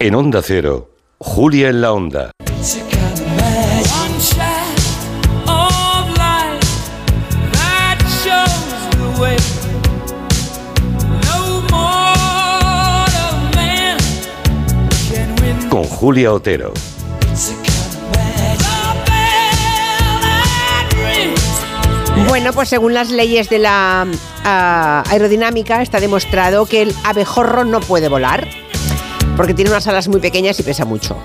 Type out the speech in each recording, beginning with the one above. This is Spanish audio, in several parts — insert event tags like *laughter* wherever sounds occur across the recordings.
En Onda Cero, Julia en la Onda. Con Julia Otero. Bueno, pues según las leyes de la ah, aerodinámica está demostrado que el abejorro no puede volar porque tiene unas alas muy pequeñas y pesa mucho.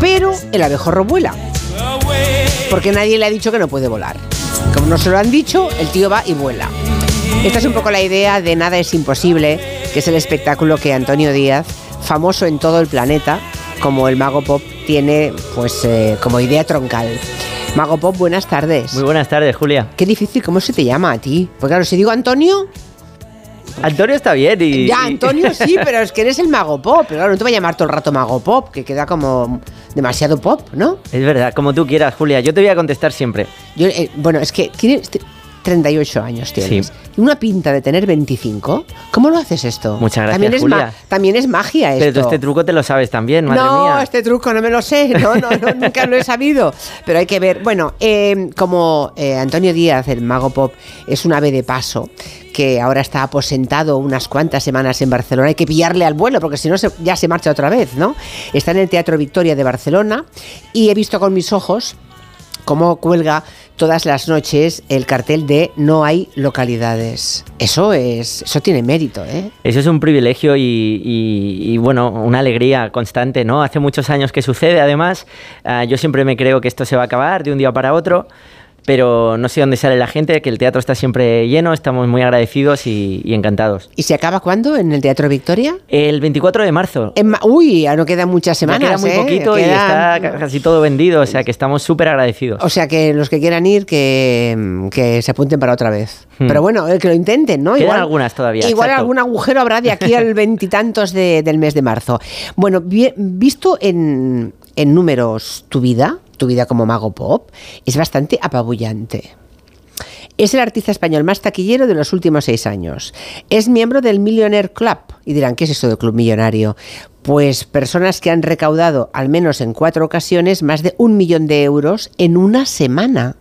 Pero el abejorro vuela porque nadie le ha dicho que no puede volar. Como no se lo han dicho, el tío va y vuela. Esta es un poco la idea de Nada es imposible, que es el espectáculo que Antonio Díaz, famoso en todo el planeta, como el mago pop, tiene pues eh, como idea troncal. Mago Pop, buenas tardes. Muy buenas tardes, Julia. Qué difícil, ¿cómo se te llama a ti? Porque claro, si digo Antonio, Antonio está bien y... ya Antonio sí, *laughs* pero es que eres el mago pop. Pero claro, no te voy a llamar todo el rato mago pop, que queda como demasiado pop, ¿no? Es verdad, como tú quieras, Julia. Yo te voy a contestar siempre. Yo, eh, bueno, es que 38 años tienes. Sí. Y una pinta de tener 25. ¿Cómo lo haces esto? Muchas gracias, también es Julia. también es magia esto. Pero tú este truco te lo sabes también, madre no, mía. este truco no me lo sé, no, no, no, *laughs* nunca lo he sabido. Pero hay que ver. Bueno, eh, como eh, Antonio Díaz, el mago pop, es un ave de paso que ahora está aposentado unas cuantas semanas en Barcelona, hay que pillarle al vuelo porque si no se- ya se marcha otra vez, ¿no? Está en el Teatro Victoria de Barcelona y he visto con mis ojos cómo cuelga todas las noches el cartel de no hay localidades. Eso es, eso tiene mérito, ¿eh? Eso es un privilegio y, bueno, una alegría constante, ¿no? Hace muchos años que sucede, además. Ah, yo siempre me creo que esto se va a acabar de un día para otro, pero no sé dónde sale la gente, que el teatro está siempre lleno, estamos muy agradecidos y, y encantados. ¿Y se acaba cuándo? ¿En el Teatro Victoria? El 24 de marzo. En ma- Uy, ya no quedan muchas semanas. queda muy ¿eh? poquito y está ca- casi todo vendido, o sea que estamos súper agradecidos. O sea que los que quieran ir, que, que se apunten para otra vez. Hmm. Pero bueno, eh, que lo intenten, ¿no? Quedan algunas todavía, Igual exacto. algún agujero habrá de aquí al *laughs* veintitantos de- del mes de marzo. Bueno, vi- visto en, en números tu vida, tu vida como mago pop, es bastante apabullante. Es el artista español más taquillero de los últimos seis años. Es miembro del Millionaire Club. Y dirán, ¿qué es esto del Club Millonario? Pues personas que han recaudado, al menos en cuatro ocasiones, más de un millón de euros en una semana.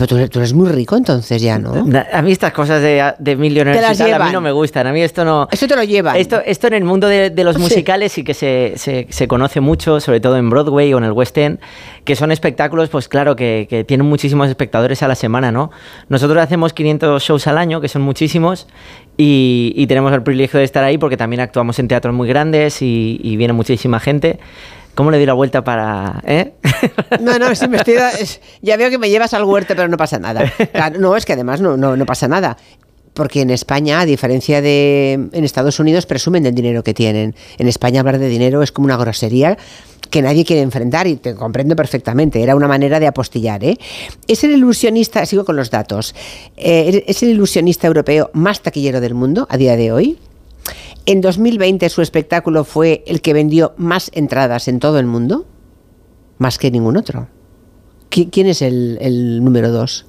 Pero tú, eres- tú eres muy rico entonces ya, ¿no? A mí estas cosas de, de tal, a mí no me gustan. A mí esto no... Eso te lo llevan. Esto, esto en el mundo de, de los Sí. musicales sí que se, se- se conoce mucho, sobre todo en Broadway o en el West End, que son espectáculos, pues claro, que, que tienen muchísimos espectadores a la semana, ¿no? Nosotros hacemos 500 shows al año, que son muchísimos, y, y tenemos el privilegio de estar ahí porque también actuamos en teatros muy grandes y, y viene muchísima gente. ¿Cómo le doy la vuelta para...? ¿eh? *laughs* No, no, sí, me estoy da- ya veo que me llevas al huerto, pero no pasa nada. No, es que además no, no, no pasa nada. Porque en España, a diferencia de en Estados Unidos, presumen del dinero que tienen. En España hablar de dinero es como una grosería que nadie quiere enfrentar y te comprendo perfectamente. Era una manera de apostillar. ¿eh? Es el ilusionista, sigo con los datos, eh, es el ilusionista europeo más taquillero del mundo a día de hoy. En 2020 su espectáculo fue el que vendió más entradas en todo el mundo, más que ningún otro. ¿Qui- ¿Quién es el, el número dos?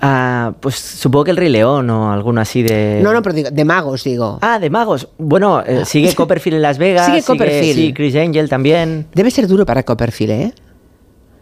Ah, pues supongo que el Rey León o alguno así de... No, no, pero digo, de magos, digo. Ah, de magos. Bueno, eh, sigue *laughs* Copperfield en Las Vegas. Sigue Copperfield. Sí, Chris Angel también. Debe ser duro para Copperfield, ¿eh?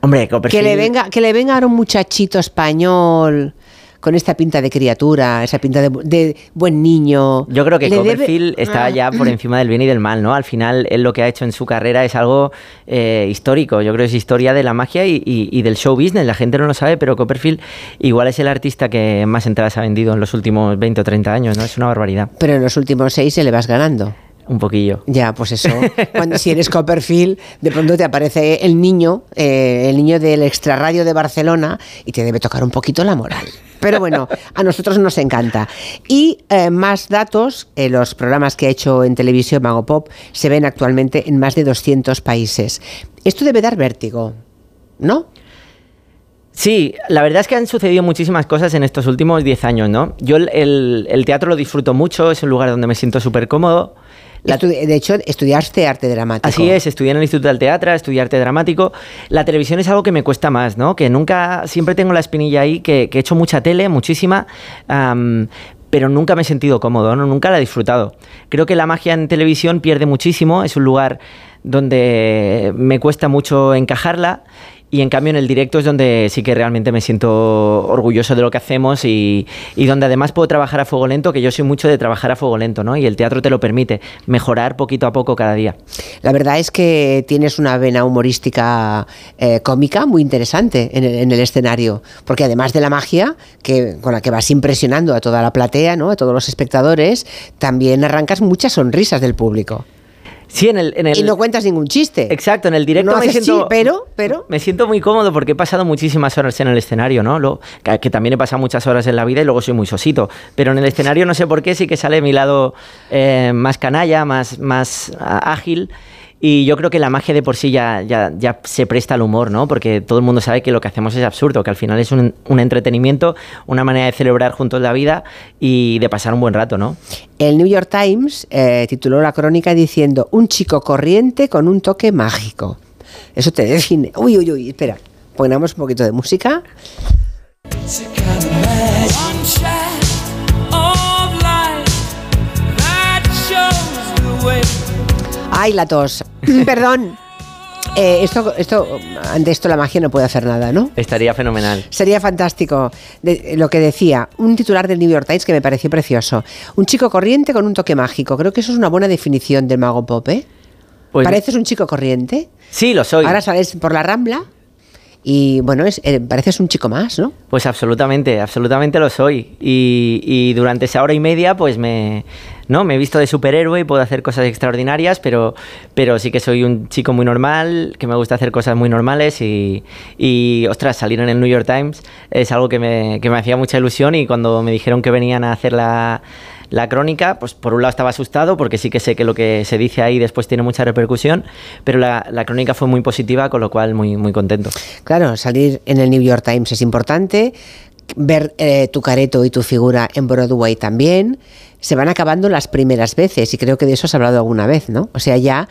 Hombre, Que Copperfield... le venga, que le venga ahora un muchachito español con esta pinta de criatura, esa pinta de, de buen niño. Yo creo que debe- Copperfield está Ah. ya por *clears throat* encima del bien y del mal, ¿no? Al final, él lo que ha hecho en su carrera es algo eh, histórico. Yo creo que es historia de la magia y, y- y del show business. La gente no lo sabe, pero Copperfield igual es el artista que más entradas ha vendido en los últimos 20 o 30 años, ¿no? Es una barbaridad. Pero en los últimos seis se le vas ganando. Un poquillo. Ya, pues eso. *laughs* Cuando, si eres Copperfield, de pronto te aparece el niño, eh, el niño del extrarradio de Barcelona, y te debe tocar un poquito la moral. Pero bueno, a nosotros nos encanta. Y eh, más datos, eh, los programas que ha hecho en televisión Mago Pop se ven actualmente en más de 200 países. Esto debe dar vértigo, ¿no? Sí, la verdad es que han sucedido muchísimas cosas en estos últimos 10 años, ¿no? Yo el, el- el teatro lo disfruto mucho, es un lugar donde me siento súper cómodo. La- de hecho, estudiaste arte dramático. Así es, estudié en el Instituto del Teatro, estudié arte dramático. La televisión es algo que me cuesta más, ¿no? Que nunca, siempre tengo la espinilla ahí, que, he hecho mucha tele, muchísima. am, pero nunca me he sentido cómodo, ¿no? nunca la he disfrutado. Creo que la magia en televisión pierde muchísimo, es un lugar donde me cuesta mucho encajarla y en cambio en el directo es donde sí que realmente me siento orgulloso de lo que hacemos y, y donde además puedo trabajar a fuego lento, que yo soy mucho de trabajar a fuego lento, ¿no? Y el teatro te lo permite, mejorar poquito a poco cada día. La verdad es que tienes una vena humorística eh, cómica muy interesante en el, en el escenario, porque además de la magia que, con la que vas impresionando a toda la platea, ¿no? a todos los espectadores, también arrancas muchas sonrisas del público. Sí, en el... En el Y no cuentas ningún chiste. Exacto, en el directo No me haces siento... sí, pero- pero- Me siento muy cómodo porque he pasado muchísimas horas en el escenario, ¿no? Lo- que, también he pasado muchas horas en la vida y luego soy muy sosito. Pero en el escenario no sé por qué sí que sale mi lado eh, más canalla, más, más ágil. Y yo creo que la magia de por sí ya, ya, ya se presta al humor, ¿no? Porque todo el mundo sabe que lo que hacemos es absurdo, que al final es un, un entretenimiento, una manera de celebrar juntos la vida y de pasar un buen rato, ¿no? El New York Times eh, tituló la crónica diciendo un chico corriente con un toque mágico. Eso te define. Uy, uy, uy, espera. Pongamos un poquito de música. Ay, la tos. *laughs* Perdón. Eh, esto, esto, ante esto la magia no puede hacer nada, ¿no? Estaría fenomenal. Sería fantástico. De- lo que decía, un titular del New York Times que me pareció precioso. Un chico corriente con un toque mágico. Creo que eso es una buena definición del mago pop, ¿eh? Pues- Pareces un chico corriente. Sí, lo soy. Ahora sales por la rambla y, bueno, es, eh, pareces un chico más, ¿no? Pues absolutamente, absolutamente lo soy. Y, durante esa hora y media, pues me, ¿no? me he visto de superhéroe y puedo hacer cosas extraordinarias, pero, pero sí que soy un chico muy normal, que me gusta hacer cosas muy normales y, y ostras, salir en el New York Times es algo que me, que me hacía mucha ilusión y cuando me dijeron que venían a hacer la, la crónica, pues por un lado estaba asustado porque sí que sé que lo que se dice ahí después tiene mucha repercusión, pero la, la crónica fue muy positiva, con lo cual muy, muy contento. Claro, salir en el New York Times es importante, ver eh, tu careto y tu figura en Broadway también. Se van acabando las primeras veces y creo que de eso has hablado alguna vez, ¿no? O sea, ya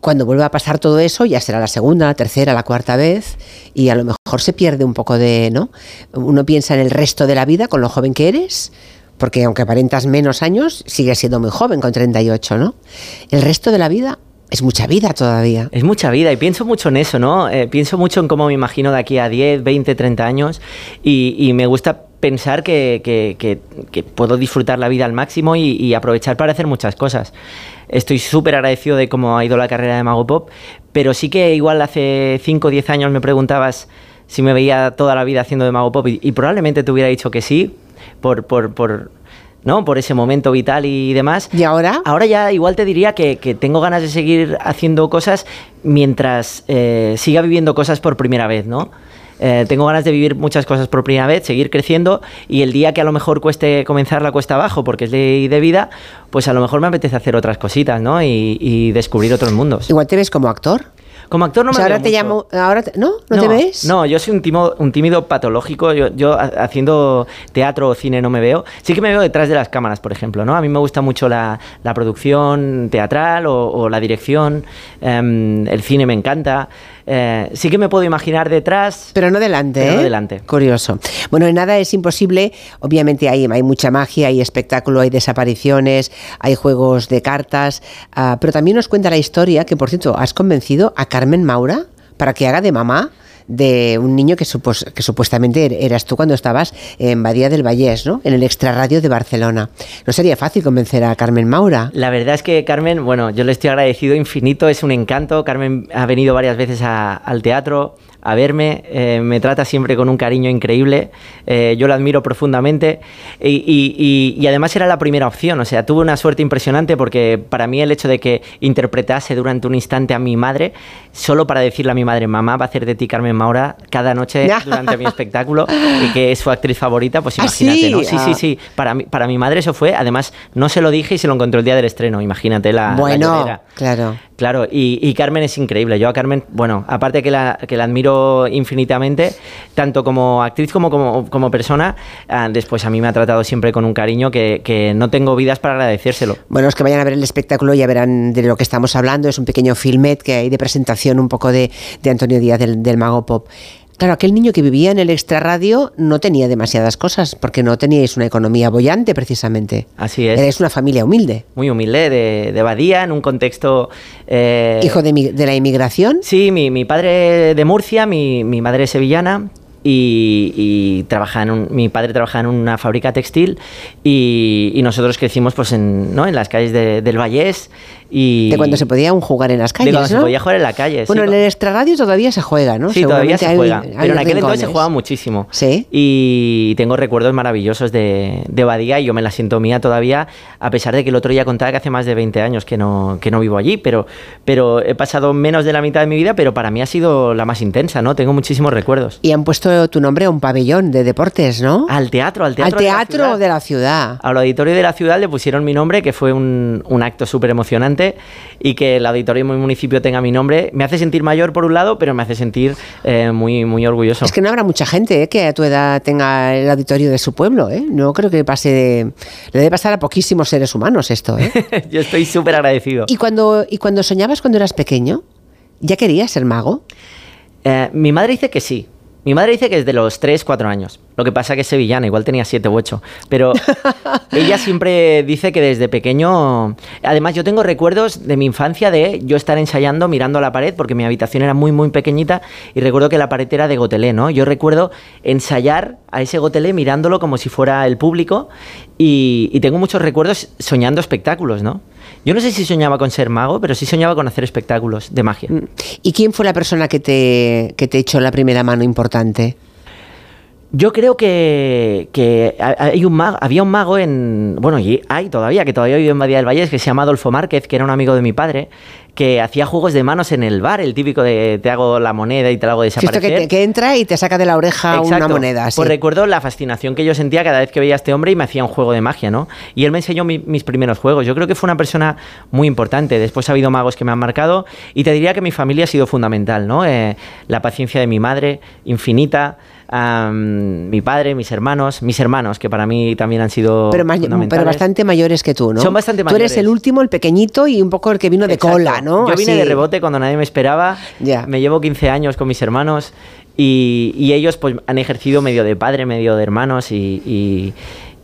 cuando vuelva a pasar todo eso, ya será la segunda, la tercera, la cuarta vez y a lo mejor se pierde un poco de, ¿no? Uno piensa en el resto de la vida con lo joven que eres. Porque aunque aparentas menos años, sigues siendo muy joven con 38, ¿no? El resto de la vida es mucha vida todavía. Es mucha vida y pienso mucho en eso, ¿no? Eh, pienso mucho en cómo me imagino de aquí a 10, 20, 30 años y, me gusta pensar que, puedo disfrutar la vida al máximo y, y aprovechar para hacer muchas cosas. Estoy súper agradecido de cómo ha ido la carrera de Mago Pop, pero sí que igual hace 5 o 10 años me preguntabas si me veía toda la vida haciendo de Mago Pop y, y probablemente te hubiera dicho que sí, por... por, por ¿no? por ese momento vital y demás. ¿Y ahora? Ahora ya igual te diría que, que tengo ganas de seguir haciendo cosas mientras eh, siga viviendo cosas por primera vez, ¿no? Eh, tengo ganas de vivir muchas cosas por primera vez, seguir creciendo y el día que a lo mejor cueste comenzar la cuesta abajo porque es ley de vida, pues a lo mejor me apetece hacer otras cositas, ¿no? Y, y descubrir otros mundos. Igual te ves como actor. Como actor no O me ahora veo te mucho. llamo, ahora te- ¿no? ¿No, te ves? No, yo soy un tímido, un tímido patológico. Yo, yo ha- haciendo teatro o cine no me veo. Sí que me veo detrás de las cámaras, por ejemplo. ¿no? A mí me gusta mucho la, la producción teatral o, o la dirección. em, el cine me encanta. Eh, sí que me puedo imaginar detrás. Pero no delante, Pero no ¿eh? delante. Curioso. Bueno, en nada es imposible. Obviamente hay, hay mucha magia, hay espectáculo, hay desapariciones, hay juegos de cartas. ah, pero también nos cuenta la historia que, por cierto, has convencido a Carmen Maura para que haga de mamá de un niño que, supuestamente er- eras tú cuando estabas en Badía del Vallés, ¿no? En el extrarradio de Barcelona. No sería fácil convencer a Carmen Maura. La verdad es que Carmen, bueno, yo le estoy agradecido infinito, es un encanto. Carmen ha venido varias veces al teatro a verme, eh, me trata siempre con un cariño increíble, eh, yo la admiro profundamente y, y- y- y además era la primera opción, o sea, tuve una suerte impresionante porque para mí el hecho de que interpretase durante un instante a mi madre, solo para decirle a mi madre, mamá va a hacer de ti Carmen Maura cada noche durante mi espectáculo *laughs* y que es su actriz favorita, pues ¿Ah, imagínate, sí? ¿no? Sí, sí, Ah. sí, para mi, para mi madre eso fue, además no se lo dije y se lo encontró el día del estreno, imagínate la, la bueno, llorera. Claro. Claro, y, y Carmen es increíble. Yo a Carmen, bueno, aparte que la, que la admiro infinitamente, tanto como actriz como como, como persona, ah, después a mí me ha tratado siempre con un cariño que, que no tengo vidas para agradecérselo. Bueno, los que vayan a ver el espectáculo ya verán de lo que estamos hablando. Es un pequeño filmet que hay de presentación un poco de, de Antonio Díaz del, del Mago Pop. Claro, aquel niño que vivía en el extrarradio no tenía demasiadas cosas, porque no teníais una economía bollante, precisamente. Así es. Eres una familia humilde. Muy humilde, de, de Badía, en un contexto... eh, Hijo de, la inmigración. Sí, mi, mi padre de Murcia, mi, mi madre es sevillana y, y trabaja en un- mi padre trabaja en una fábrica textil y, y nosotros crecimos pues en, ¿no? en las calles de- del Vallés y... De cuando se podía aún jugar en las de calles, cuando se podía jugar en la calle. Bueno, sí. en el extrarradio todavía se juega, ¿no? Sí, todavía se juega. hay- hay pero en aquel entonces se jugaba muchísimo. Sí. Y tengo recuerdos maravillosos de, de Badía y yo me la siento mía todavía, a pesar de que el otro día contaba que hace más de 20 años que no, que no vivo allí, pero, pero he pasado menos de la mitad de mi vida, pero para mí ha sido la más intensa, ¿no? Tengo muchísimos recuerdos. Y han puesto tu nombre a un pabellón de deportes, ¿no? Al teatro, al teatro. Al de la teatro ciudad. de la ciudad. Al auditorio de la ciudad le pusieron mi nombre, que fue un, un acto súper emocionante, y que el auditorio de mi municipio tenga mi nombre me hace sentir mayor por un lado, pero me hace sentir eh, muy, muy orgulloso. Es que no habrá mucha gente ¿eh? que a tu edad tenga el auditorio de su pueblo, ¿eh? No creo que pase de... Le debe pasar a poquísimos seres humanos esto, ¿eh? *laughs* Yo estoy súper agradecido. ¿Y cuando, ¿Y cuando soñabas cuando eras pequeño? ¿Ya querías ser mago? Mi madre dice que sí. Mi madre dice que es de los 3, 4 años. Lo que pasa que es sevillana, igual tenía 7 u 8. Pero *laughs* ella siempre dice que desde pequeño... Además, yo tengo recuerdos de mi infancia de yo estar ensayando mirando a la pared, porque mi habitación era muy, muy pequeñita, y recuerdo que la pared era de gotelé, ¿no? Yo recuerdo ensayar a ese gotelé mirándolo como si fuera el público, y, y tengo muchos recuerdos soñando espectáculos, ¿no? Yo no sé si soñaba con ser mago, pero sí soñaba con hacer espectáculos de magia. ¿Y quién fue la persona que te, que te echó la primera mano importante? Yo creo que, que ha- hay un mago, había un mago en. Bueno, y hay todavía, que todavía vive en Badía del Valle, que se llama Adolfo Márquez, que era un amigo de mi padre, que hacía juegos de manos en el bar, el típico de te hago la moneda y te la hago Sí, Esto desaparecer. que, te- que entra y te saca de la oreja una moneda. sí. Pues recuerdo la fascinación que yo sentía cada vez que veía a este hombre y me hacía un juego de magia, ¿no? Y él me enseñó mi- mis primeros juegos. Yo creo que fue una persona muy importante. Después ha habido magos que me han marcado y te diría que mi familia ha sido fundamental, ¿no? Eh, la paciencia de mi madre, infinita. Mi padre, mis hermanos, mis hermanos, que para mí también han sido pero, fundamentales. pero bastante mayores que tú, ¿no? Son bastante Tú eres mayores. el último, el pequeñito y un poco el que vino de Exacto. cola, ¿no? Yo vine Así. de rebote cuando nadie me esperaba. Ya. Me llevo 15 años con mis hermanos y, y ellos pues han ejercido medio de padre, medio de hermanos y, y-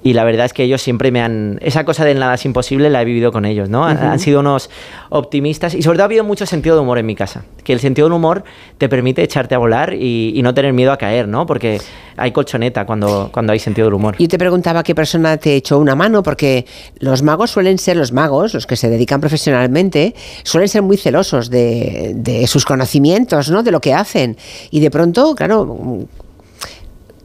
y la verdad es que ellos siempre me han... Esa cosa de nada es imposible la he vivido con ellos, ¿no? Han- Han sido unos optimistas y sobre todo ha habido mucho sentido de humor en mi casa. Que el sentido del humor te permite echarte a volar y, y no tener miedo a caer, ¿no? Porque hay colchoneta cuando, cuando hay sentido del humor. Yo te preguntaba qué persona te echó una mano, porque los magos suelen ser, los magos, los que se dedican profesionalmente, suelen ser muy celosos de, de sus conocimientos, ¿no? De lo que hacen. Y de pronto, claro,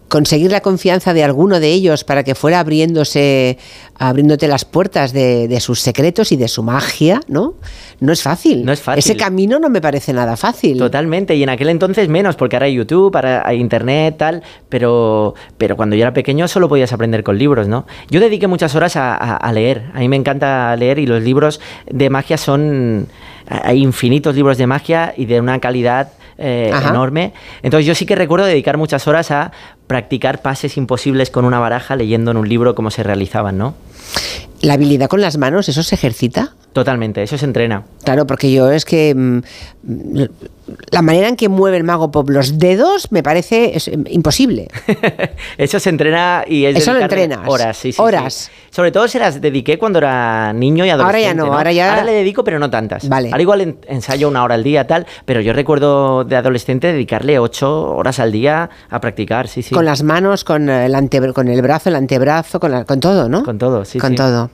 conseguir la confianza de alguno de ellos para que fuera abriéndose, abriéndote las puertas de, de sus secretos y de su magia, ¿no? No es fácil. No es fácil. Ese camino no me parece nada fácil. Totalmente, y en aquel entonces menos, porque ahora hay YouTube, ahora hay internet, tal, pero, pero cuando yo era pequeño solo podías aprender con libros, ¿no? Yo dediqué muchas horas a, a- a leer, a mí me encanta leer y los libros de magia son, hay infinitos libros de magia y de una calidad eh, enorme. Entonces yo sí que recuerdo dedicar muchas horas a practicar pases imposibles con una baraja leyendo en un libro cómo se realizaban, ¿no? La habilidad con las manos, ¿eso se ejercita? Totalmente, eso se entrena. Claro, porque yo es que mm, mm, la manera en que mueve el mago pop los dedos me parece es, mm, imposible. *laughs* Eso se entrena y es Eso lo entrenas. Horas, sí, sí, Horas. sí. Sobre todo se las dediqué cuando era niño y Ahora ya adolescente. no, ahora ya- le dedico, pero no tantas. Vale. Ahora igual en- ensayo una hora al día, tal, pero yo recuerdo de adolescente dedicarle ocho horas al día a practicar, sí, sí. Con las manos, con el, antebra- con el brazo, el antebrazo, con, la- con todo, ¿no? Con todo, sí, Con sí. todo.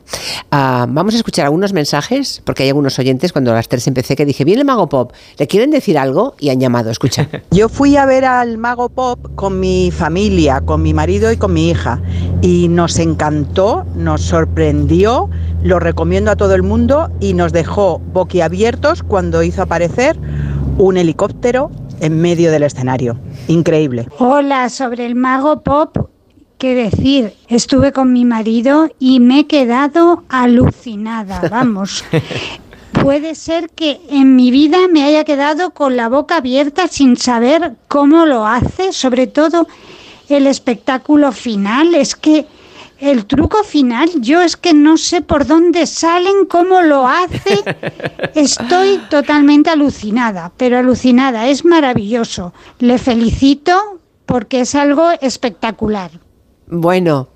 Ah, vamos a escuchar algunos mensajes, porque hay algunos oyentes cuando a las tres empecé que dije, viene el mago pop, ¿le quieren decir algo? Y han llamado, escucha. *laughs* Yo fui a ver al Mago Pop con mi familia, con mi marido y con mi hija. Y nos encantó, nos sorprendió, lo recomiendo a todo el mundo y nos dejó boquiabiertos cuando hizo aparecer un helicóptero en medio del escenario. Increíble. Hola, sobre el mago pop, qué decir, estuve con mi marido y me he quedado alucinada, *laughs* vamos. *laughs* Puede ser que en mi vida me haya quedado con la boca abierta sin saber cómo lo hace, sobre todo el espectáculo final, es que el truco final, yo es que no sé por dónde salen, cómo lo hace. *laughs* Estoy totalmente alucinada, pero alucinada, es maravilloso. Le felicito porque es algo espectacular. Bueno,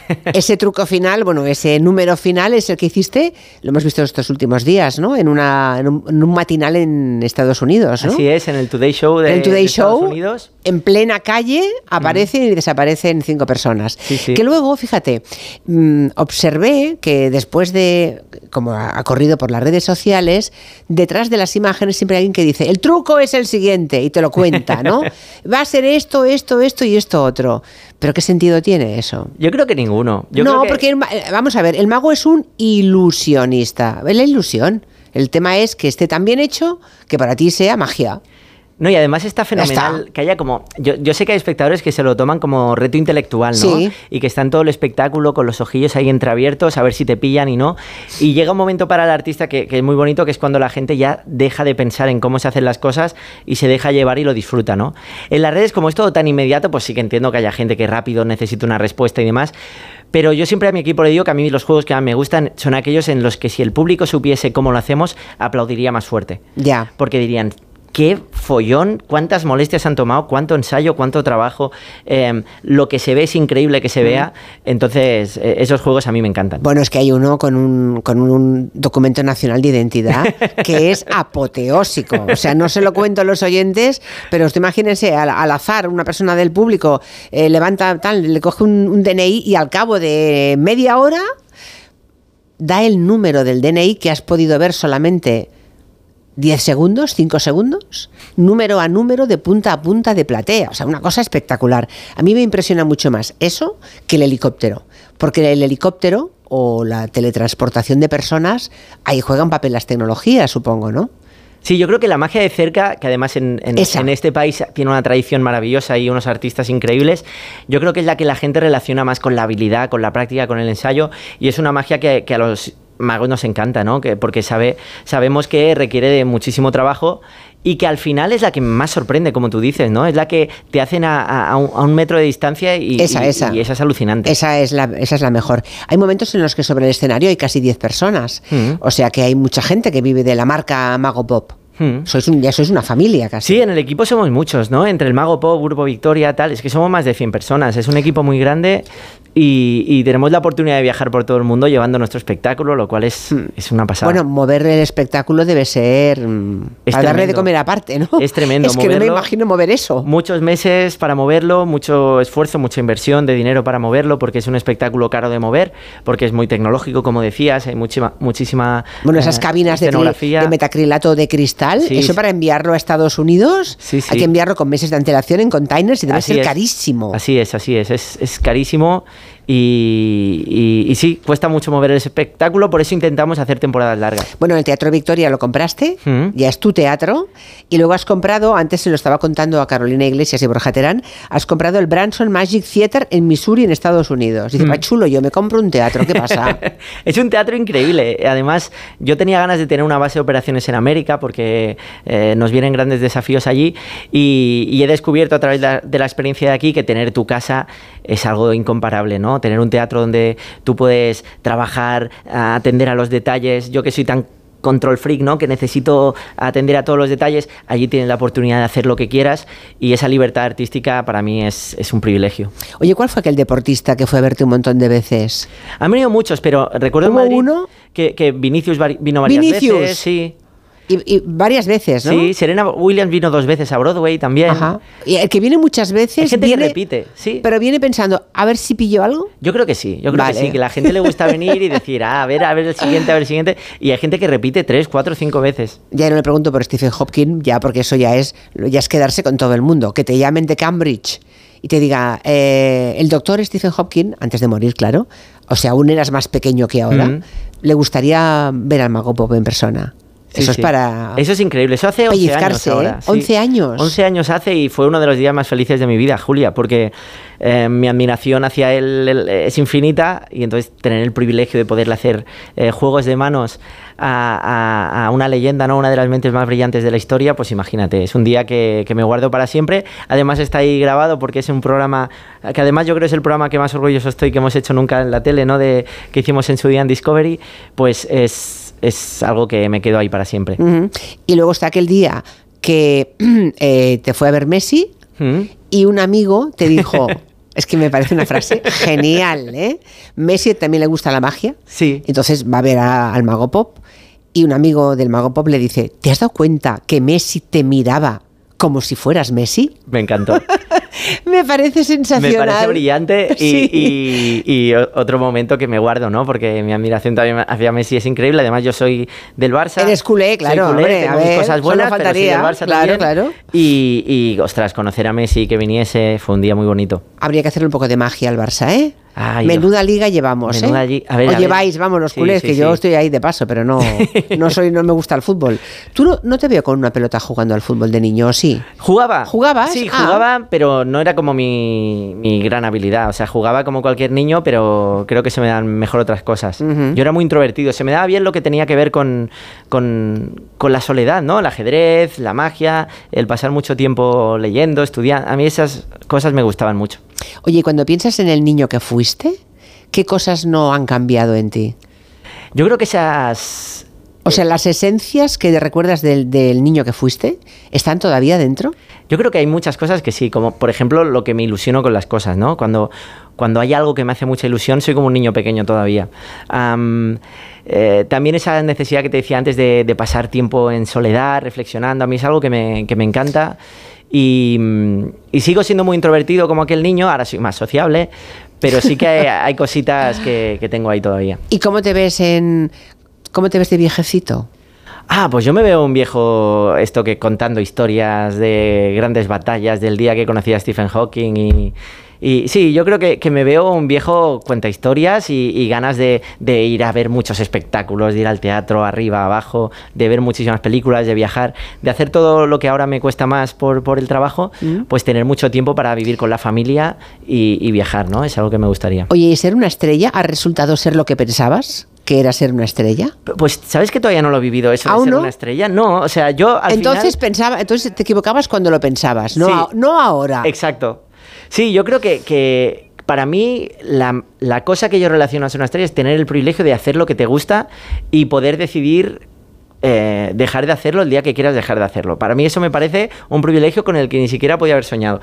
*laughs* ese truco final, bueno, ese número final es el que hiciste, lo hemos visto estos últimos días, ¿no? En, una, en, un, en un matinal en Estados Unidos, ¿no? Así es, en el Today Show de, el Today de Estados Show, Unidos. en plena calle, aparecen y desaparecen cinco personas. Sí, sí. Que luego, fíjate, mm, observé que después de, como ha corrido por las redes sociales, detrás de las imágenes siempre hay alguien que dice, el truco es el siguiente, y te lo cuenta, ¿no? *laughs* Va a ser esto, esto, esto y esto otro. Pero ¿qué sentido tiene eso? Yo creo que ninguno. Yo no, creo que- porque el eh, vamos a ver, el mago es un ilusionista. ¿Ves la ilusión? El tema es que esté tan bien hecho que para ti sea magia. No, y además está fenomenal está. que haya como. Yo, yo sé que hay espectadores que se lo toman como reto intelectual, ¿no? Sí. Y que están todo el espectáculo con los ojillos ahí entreabiertos a ver si te pillan y no. Y llega un momento para el artista que, que es muy bonito, que es cuando la gente ya deja de pensar en cómo se hacen las cosas y se deja llevar y lo disfruta, ¿no? En las redes, como es todo tan inmediato, pues sí que entiendo que haya gente que rápido necesita una respuesta y demás. Pero yo siempre a mi equipo le digo que a mí los juegos que más me gustan son aquellos en los que si el público supiese cómo lo hacemos, aplaudiría más fuerte Ya. porque dirían, qué follón, cuántas molestias han tomado, cuánto ensayo, cuánto trabajo, eh, lo que se ve es increíble que se vea, entonces eh, esos juegos a mí me encantan. Bueno, es que hay uno con un, con un documento nacional de identidad que es *laughs* apoteósico. O sea, no se lo cuento a los oyentes, pero usted imagínense, al, al azar, una persona del público eh, levanta tal, le coge un, un DNI y al cabo de media hora da el número del DNI que has podido ver solamente 10 segundos, 5 segundos, número a número, de punta a punta de platea. O sea, una cosa espectacular. A mí me impresiona mucho más eso que el helicóptero. Porque el helicóptero o la teletransportación de personas, ahí juegan papel las tecnologías, supongo, ¿no? Sí, yo creo que la magia de cerca, que además en, en- este país tiene una tradición maravillosa y unos artistas increíbles, yo creo que es la que la gente relaciona más con la habilidad, con la práctica, con el ensayo, y es una magia que, que a los magos nos encanta, ¿no? Que, porque sabe, sabemos que requiere de muchísimo trabajo y que al final es la que más sorprende, como tú dices, ¿no? Es la que te hacen a, a- a un, metro de distancia y, Esa, y- esa. y esa es alucinante. Esa es, la, esa es la mejor. Hay momentos en los que sobre el escenario hay casi 10 personas. Mm. O sea que hay mucha gente que vive de la marca Mago Pop. Mm. Sois un, ya sois una familia casi. Sí, en el equipo somos muchos, ¿no? Entre el Mago Pop, Grupo Victoria, tal, es que somos más de 100 personas. Es un equipo muy grande y, y tenemos la oportunidad de viajar por todo el mundo llevando nuestro espectáculo, lo cual es, es una pasada. Bueno, mover el espectáculo debe ser mm, Es para darle de comer aparte, ¿no? Es tremendo *laughs* Es que no me imagino mover eso. Muchos meses para moverlo, mucho esfuerzo, mucha inversión de dinero para moverlo, porque es un espectáculo caro de mover, porque es muy tecnológico, como decías, hay muchísima, muchísima Bueno, esas eh, cabinas de, metacrilato de cristal, Sí, eso sí. para enviarlo a Estados Unidos, sí. hay que enviarlo con meses de antelación en containers y debe Así ser es. carísimo. Así es, así es, es, es carísimo y, y- y sí, cuesta mucho mover el espectáculo, por eso intentamos hacer temporadas largas. Bueno, el Teatro Victoria lo compraste, Mm. ya es tu teatro, y luego has comprado, antes se lo estaba contando a Carolina Iglesias y Borja Terán, has comprado el Branson Magic Theater en Missouri, en Estados Unidos. Mm. Dice, va chulo, yo me compro un teatro, ¿qué pasa? *laughs* es un teatro increíble. Además, yo tenía ganas de tener una base de operaciones en América porque eh, nos vienen grandes desafíos allí y, y he descubierto a través de la, de la experiencia de aquí que tener tu casa es algo incomparable, ¿no? Tener un teatro donde tú puedes trabajar, atender a los detalles. Yo que soy tan control freak, ¿no? Que necesito atender a todos los detalles. Allí tienes la oportunidad de hacer lo que quieras y esa libertad artística para mí es, es un privilegio. Oye, ¿cuál fue aquel deportista que fue a verte un montón de veces? Han venido muchos, pero recuerdo en ¿Hubo Madrid uno? Que, que Vinicius vino varias Vinicius. veces. Sí, Y, y varias veces, ¿no? sí, Serena Williams vino dos veces a Broadway también. Ajá. Y el que viene muchas veces gente que viene, repite, sí. pero viene pensando, a ver si pillo algo. Yo creo que sí, yo creo Vale. que sí, que la gente le gusta venir y decir, ah, a ver, a ver el siguiente, a ver el siguiente. Y hay gente que repite tres, cuatro, cinco veces. Ya no le pregunto por Stephen Hopkins, ya porque eso ya es, ya es quedarse con todo el mundo. Que te llamen de Cambridge y te diga, eh, el doctor Stephen Hopkins, antes de morir, claro, o sea, aún eras más pequeño que ahora, Mm. le gustaría ver al Mago Pop en persona. Eso es para Eso es increíble. Eso hace 11 años ¿eh? ahora. sí. 11 años. 11 años hace y fue uno de los días más felices de mi vida, Julia, porque eh, mi admiración hacia él él es infinita y entonces tener el privilegio de poderle hacer eh, juegos de manos a, a- a una leyenda, ¿no? Una de las mentes más brillantes de la historia, pues imagínate, es un día que, que me guardo para siempre. Además está ahí grabado porque es un programa que además yo creo es el programa que más orgulloso estoy que hemos hecho nunca en la tele, ¿no? De, que hicimos en su día en Discovery, pues es, es algo que me quedo ahí para siempre. Y luego está aquel día que *clears throat* eh, te fue a ver Messi y un amigo te dijo, *laughs* es que me parece una frase genial, ¿eh? Messi también le gusta la magia, Sí. entonces va a ver a- al mago pop y un amigo del mago pop le dice, ¿te has dado cuenta que Messi te miraba como si fueras Messi? Me encantó. *laughs* Me parece Me sensacional. parece brillante *laughs* y, Sí. y- y o- otro momento que me guardo, ¿no? Porque mi admiración también hacia Messi es increíble. Además, yo soy del Barça. Eres culé, claro, Soy culé, hombre, tengo a mis ver, cosas buenas, pero soy faltaría, del Barça claro, también. claro. Y, y, ostras, conocer a Messi que viniese fue un día muy bonito. Habría que hacerle un poco de magia al Barça, ¿eh? Ay, Menuda liga llevamos, Menuda ¿eh? li- a ver, o a ver. lleváis, vamos, los Sí, culés, sí, que yo estoy ahí de paso, pero no, *laughs* no soy, no me gusta el fútbol. ¿Tú no, no te veo con una pelota jugando al fútbol de niño, o sí? ¿Jugaba? ¿Jugabas? Sí, Ah. jugaba, pero no era como mi, mi gran habilidad. O sea, jugaba como cualquier niño, pero creo que se me dan mejor otras cosas. Yo era muy introvertido. Se me daba bien lo que tenía que ver con, con, con la soledad, ¿no? El ajedrez, la magia, el pasar mucho tiempo leyendo, estudiando. A mí esas cosas me gustaban mucho. Oye, y cuando piensas en el niño que fuiste, ¿qué cosas no han cambiado en ti? Yo creo que esas... O sea, las esencias que recuerdas del, del niño que fuiste, ¿están todavía dentro? Yo creo que hay muchas cosas que sí, como por ejemplo lo que me ilusiono con las cosas, ¿no? Cuando, cuando hay algo que me hace mucha ilusión, soy como un niño pequeño todavía. Eh, también esa necesidad que te decía antes de, de pasar tiempo en soledad, reflexionando, a mí es algo que me, que me encanta. Y, sigo siendo muy introvertido como aquel niño, ahora soy más sociable, pero sí que hay, hay cositas que, que tengo ahí todavía. ¿Y cómo te ves en... ¿Cómo te ves de viejecito? Ah, pues yo me veo un viejo, esto que contando historias de grandes batallas del día que conocí a Stephen Hawking y, y sí, yo creo que, que me veo un viejo cuenta historias y, y ganas de, de ir a ver muchos espectáculos, de ir al teatro arriba, abajo, de ver muchísimas películas, de viajar, de hacer todo lo que ahora me cuesta más por, por el trabajo, pues tener mucho tiempo para vivir con la familia y, y viajar, ¿no? Es algo que me gustaría. Oye, ¿y ser una estrella ha resultado ser lo que pensabas? ¿Que era ser una estrella? Pues, ¿sabes que todavía no lo he vivido eso de ¿Aún ser no? una estrella? No, o sea, yo al entonces final... pensaba, entonces te equivocabas cuando lo pensabas, no, Sí. a- no ahora. Exacto. Sí, yo creo que, que para mí la, la cosa que yo relaciono a ser una estrella es tener el privilegio de hacer lo que te gusta y poder decidir eh, dejar de hacerlo el día que quieras dejar de hacerlo. Para mí eso me parece un privilegio con el que ni siquiera podía haber soñado.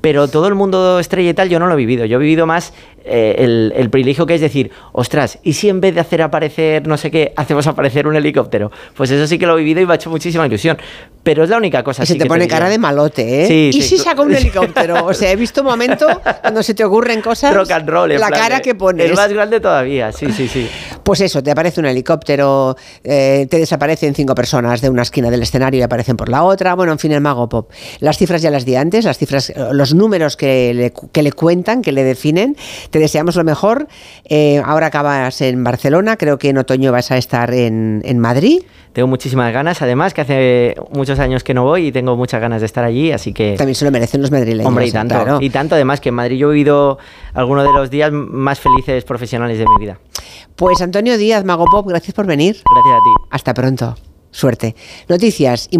Pero todo el mundo estrella y tal yo no lo he vivido. Yo he vivido más eh, el, el privilegio que es decir, ostras, ¿y si en vez de hacer aparecer no sé qué, hacemos aparecer un helicóptero? Pues eso sí que lo he vivido y me ha hecho muchísima ilusión. Pero es la única cosa Y se sí te que pone cara de malote, ¿eh? Sí, ¿Y sí. si saca un *laughs* helicóptero? O sea, he visto momentos cuando se te ocurren cosas. Rock and roll, en La plan cara que pones. El más grande todavía, sí, sí, sí. Pues eso, te aparece un helicóptero, eh, te desaparecen cinco personas de una esquina del escenario y aparecen por la otra. Bueno, en fin, el mago pop. Las cifras ya las di antes, las cifras, eh, los números que le, que le cuentan, que le definen. Te deseamos lo mejor. Eh, ahora acabas en Barcelona, creo que en otoño vas a estar en, en Madrid. Tengo muchísimas ganas, además que hace muchos años que no voy y tengo muchas ganas de estar allí, así que... También se lo merecen los madrileños. Hombre, y tanto. claro. Y tanto, además que en Madrid yo he vivido algunos de los días más felices profesionales de mi vida. Pues Antonio Díaz, Mago Pop, gracias por venir. Gracias a ti. Hasta pronto. Suerte. Noticias.